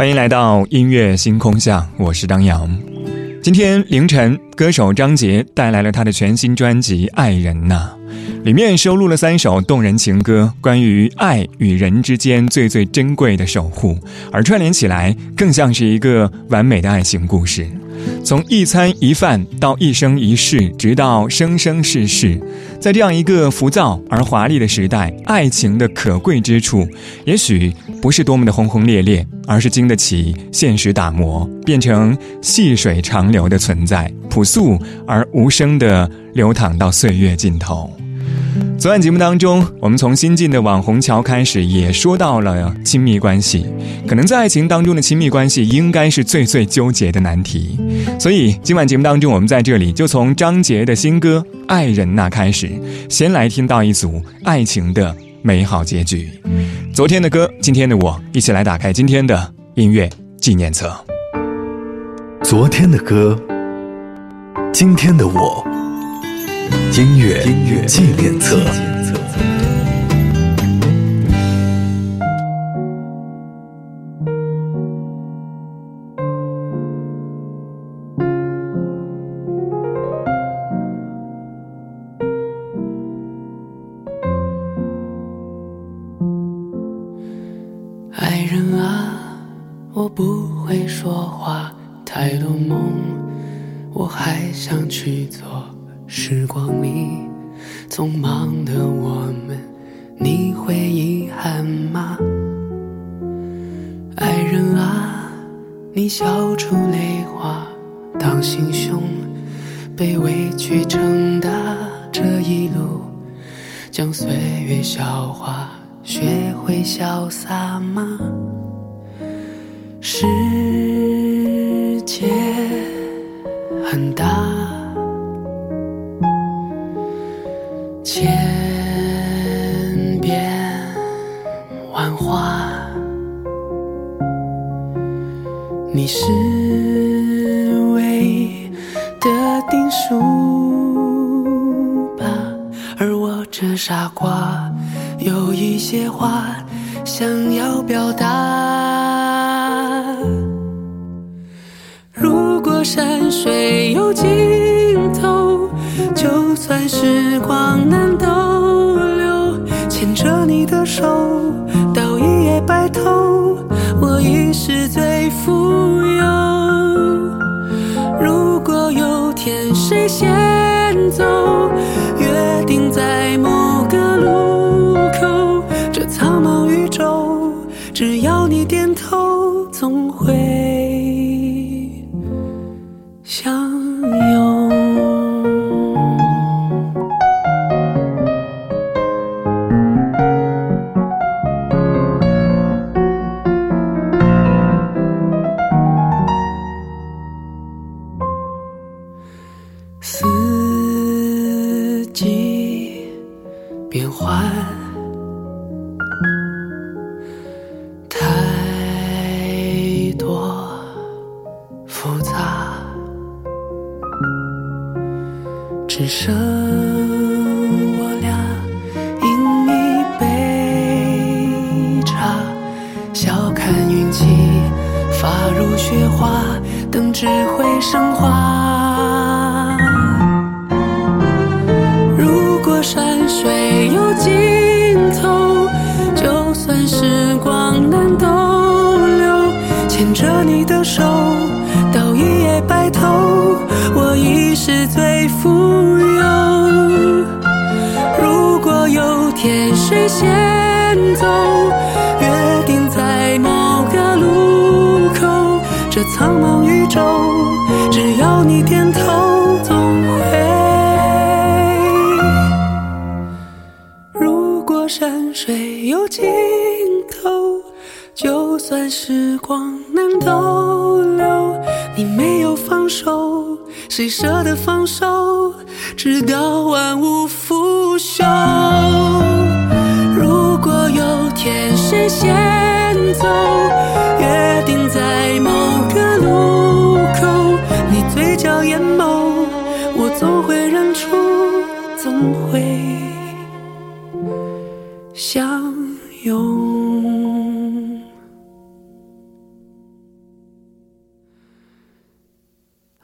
欢迎来到音乐星空下，我是张扬。今天凌晨，歌手张杰带来了他的全新专辑《爱人呐》，里面收录了三首动人情歌，关于爱与人之间最最珍贵的守护，而串联起来，更像是一个完美的爱情故事。从一餐一饭到一生一世，直到生生世世，在这样一个浮躁而华丽的时代，爱情的可贵之处，也许不是多么的轰轰烈烈，而是经得起现实打磨，变成细水长流的存在，朴素而无声的流淌到岁月尽头。昨晚节目当中，我们从新晋的网红桥开始，也说到了亲密关系。可能在爱情当中的亲密关系，应该是最最纠结的难题。所以今晚节目当中，我们在这里就从张杰的新歌《爱人呐》开始，先来听到一组爱情的美好结局。昨天的歌，今天的我，一起来打开今天的音乐纪念册。昨天的歌，今天的我。音乐纪念册。爱人啊，我不会说话，太多梦，我还想去做。时光里匆忙的我们，你会遗憾吗？爱人啊，你笑出泪花，当心胸被委屈撑大，这一路将岁月消化，学会潇洒吗？世界很大。万化，你是唯一的定数吧。而我这傻瓜，有一些话想要表达。如果山水有尽头。就算时光难谁先走，约定在某个路口，这苍茫宇宙，只要你点头，总会只剩我俩饮一杯茶，笑看云起，发如雪花，等智慧升华。如果山水有尽头，就算时光难逗留，牵着你的手，到一夜白头，我已是最富。先走，约定在某个路口，这苍茫宇宙，只要你点头，总会。如果山水有尽头，就算。时光能逗留，你没有放手，谁舍得放手？直到万物腐朽。天谁先走，约定在某个路口，你嘴角眼眸，我总会认出，总会相拥。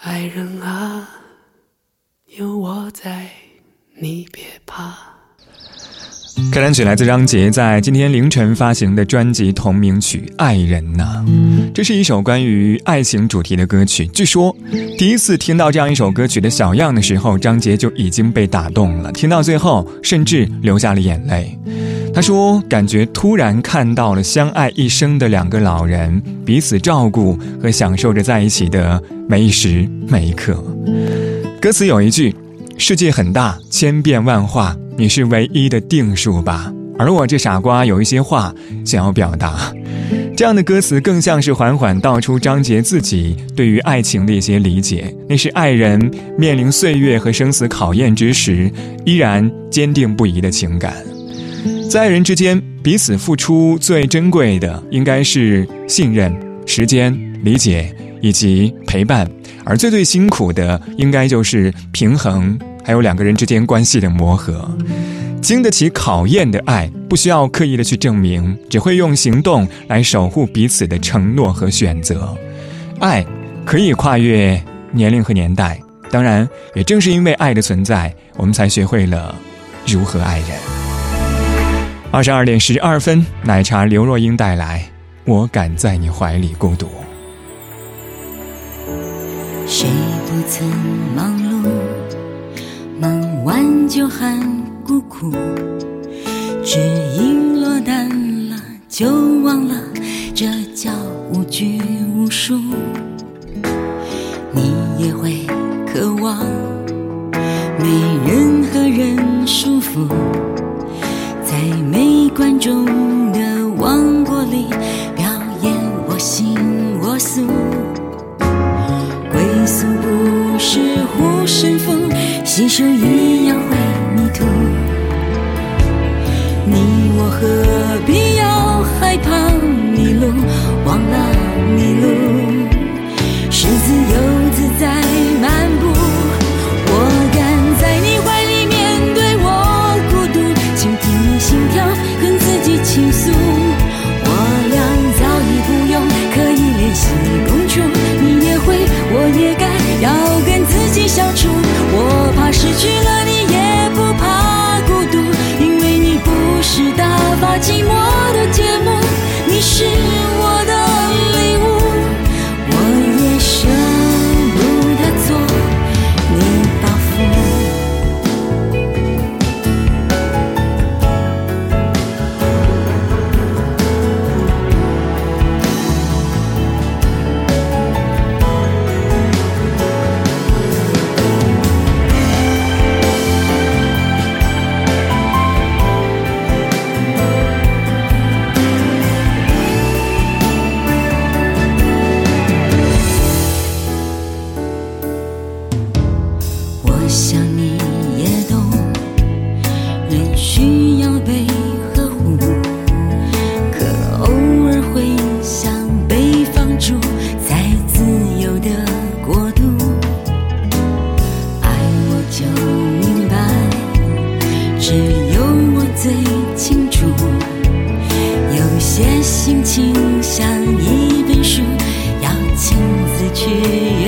爱人啊，有我在，你别怕。开场曲来自张杰在今天凌晨发行的专辑同名曲《爱人呐》，这是一首关于爱情主题的歌曲。据说第一次听到这样一首歌曲的小样的时候，张杰就已经被打动了，听到最后甚至流下了眼泪。他说：“感觉突然看到了相爱一生的两个老人彼此照顾和享受着在一起的每一时每一刻。”歌词有一句：“世界很大，千变万化。”你是唯一的定数吧，而我这傻瓜有一些话想要表达。这样的歌词更像是缓缓道出张杰自己对于爱情的一些理解。那是爱人面临岁月和生死考验之时，依然坚定不移的情感。在爱人之间，彼此付出最珍贵的应该是信任、时间、理解以及陪伴，而最最辛苦的应该就是平衡。还有两个人之间关系的磨合，经得起考验的爱，不需要刻意的去证明，只会用行动来守护彼此的承诺和选择。爱可以跨越年龄和年代，当然，也正是因为爱的存在，我们才学会了如何爱人。二十二点十二分，奶茶刘若英带来《我敢在你怀里孤独》。谁不曾忙碌？忙完就喊孤苦，只因落单了就忘了，这叫无拘无束。你也会渴望没是否携手一？和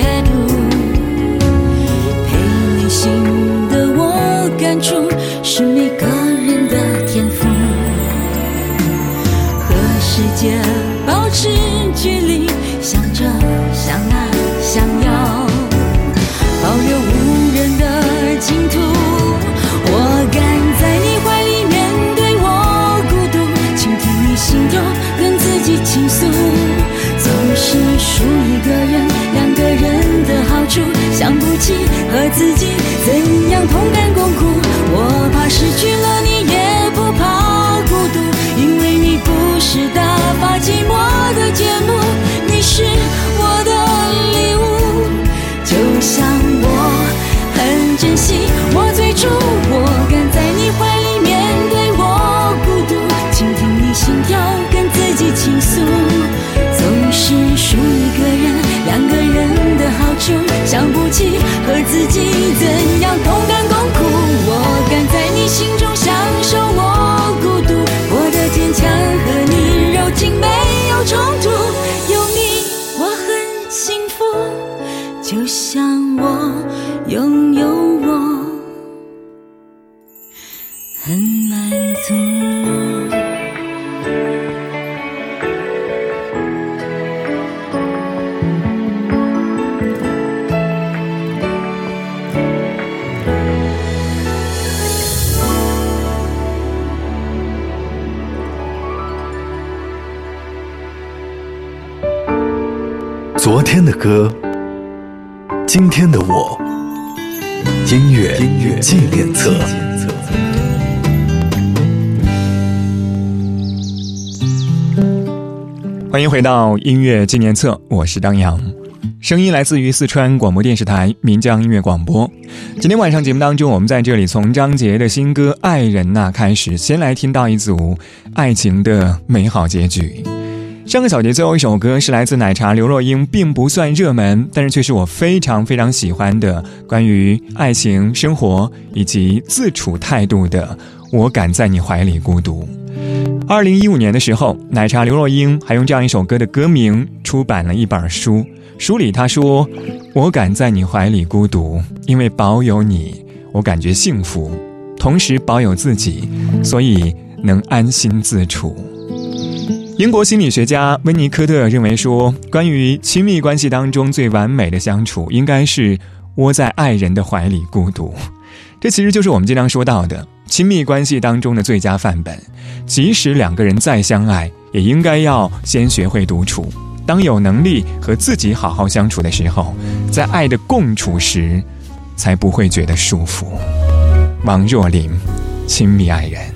自己怎样痛冲突有你，我很幸福，就像我拥有我很满足。歌，今天的我，音乐音乐纪念册。欢迎回到音乐纪念册，我是张扬。声音来自于四川广播电视台岷江音乐广播。今天晚上节目当中，我们在这里从张杰的新歌《爱人呐》开始，先来听到一组爱情的美好结局。上个小节最后一首歌是来自奶茶刘若英，并不算热门，但是却是我非常非常喜欢的关于爱情、生活以及自处态度的《我敢在你怀里孤独》。二零一五年的时候，奶茶刘若英还用这样一首歌的歌名出版了一本书。书里她说：“我敢在你怀里孤独，因为保有你，我感觉幸福；同时保有自己，所以能安心自处。”英国心理学家温尼科特认为说，关于亲密关系当中最完美的相处，应该是窝在爱人的怀里孤独。这其实就是我们经常说到的亲密关系当中的最佳范本。即使两个人再相爱，也应该要先学会独处。当有能力和自己好好相处的时候，在爱的共处时，才不会觉得束缚。王若琳，亲密爱人。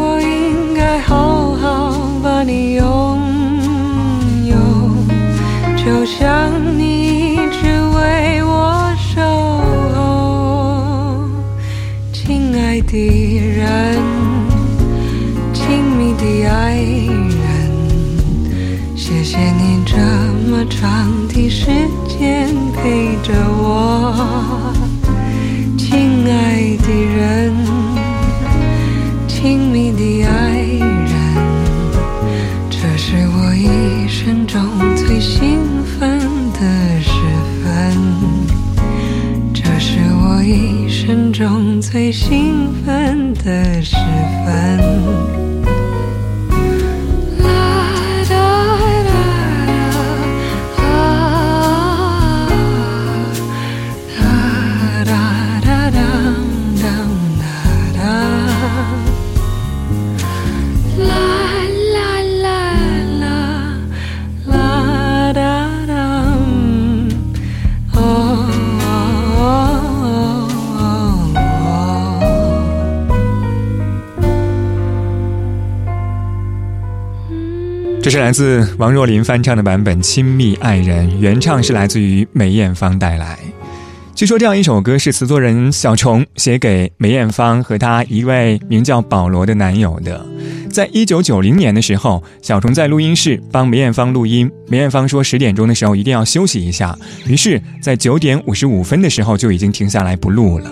想你只为我守候，亲爱的人，亲密的爱人。谢谢你这么长的时间陪着我，最兴奋的时分。是来自王若琳翻唱的版本《亲密爱人》，原唱是来自于梅艳芳带来。据说这样一首歌是词作人小虫写给梅艳芳和她一位名叫保罗的男友的。在一九九零年的时候，小虫在录音室帮梅艳芳录音。梅艳芳说十点钟的时候一定要休息一下，于是，在九点五十五分的时候就已经停下来不录了。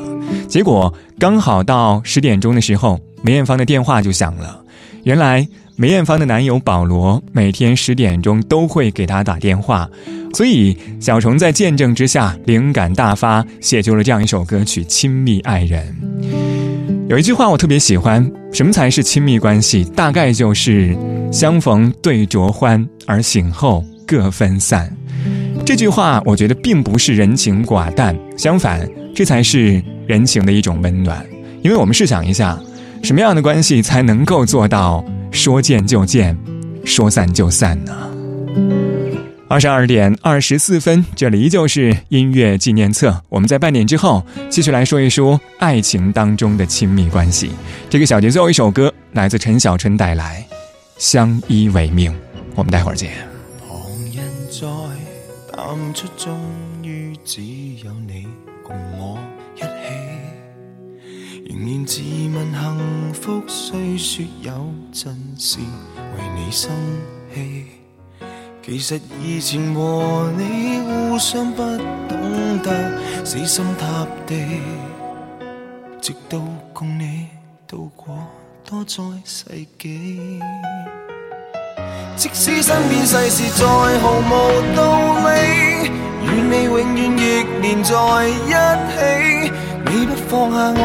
结果刚好到十点钟的时候，梅艳芳的电话就响了。原来梅艳芳的男友保罗每天十点钟都会给她打电话。所以，小虫在见证之下灵感大发，写就了这样一首歌曲《亲密爱人》。有一句话我特别喜欢：什么才是亲密关系？大概就是相逢对酌欢，而醒后各分散。这句话我觉得并不是人情寡淡，相反，这才是人情的一种温暖。因为我们试想一下，什么样的关系才能够做到说见就见，说散就散呢？二十二点二十四分，这里依旧是音乐纪念册。我们在半点之后继续来说一说爱情当中的亲密关系。这个小节最后一首歌来自陈小春带来《相依为命》，我们待会儿见。旁人在淡出，终于只有仍然自问幸福，虽说有阵时为你生气。其实以前和你互相不懂得死心塌地，直到共你度过多载世纪。即使身边世事再毫无道理，与你永远亦连在一起。你不放下我，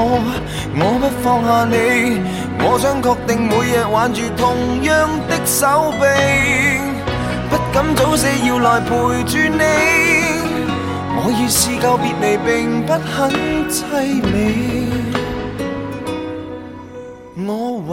我不放下你，我想确定每日挽住同样的手臂。不敢早死，要来陪住你。我已试够别离，并不很凄美。我还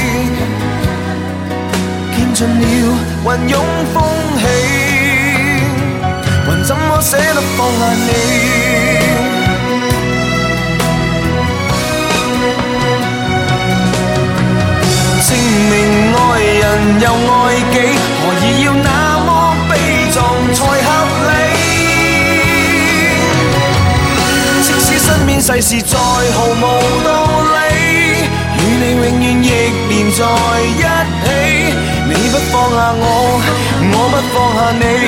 尽了云涌风起，还怎么舍得放下你？证明爱人又爱己，何以要那么悲壮才合理？即使身边世事再毫无道理，与你永远亦连在一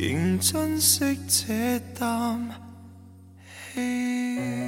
仍珍惜这啖气。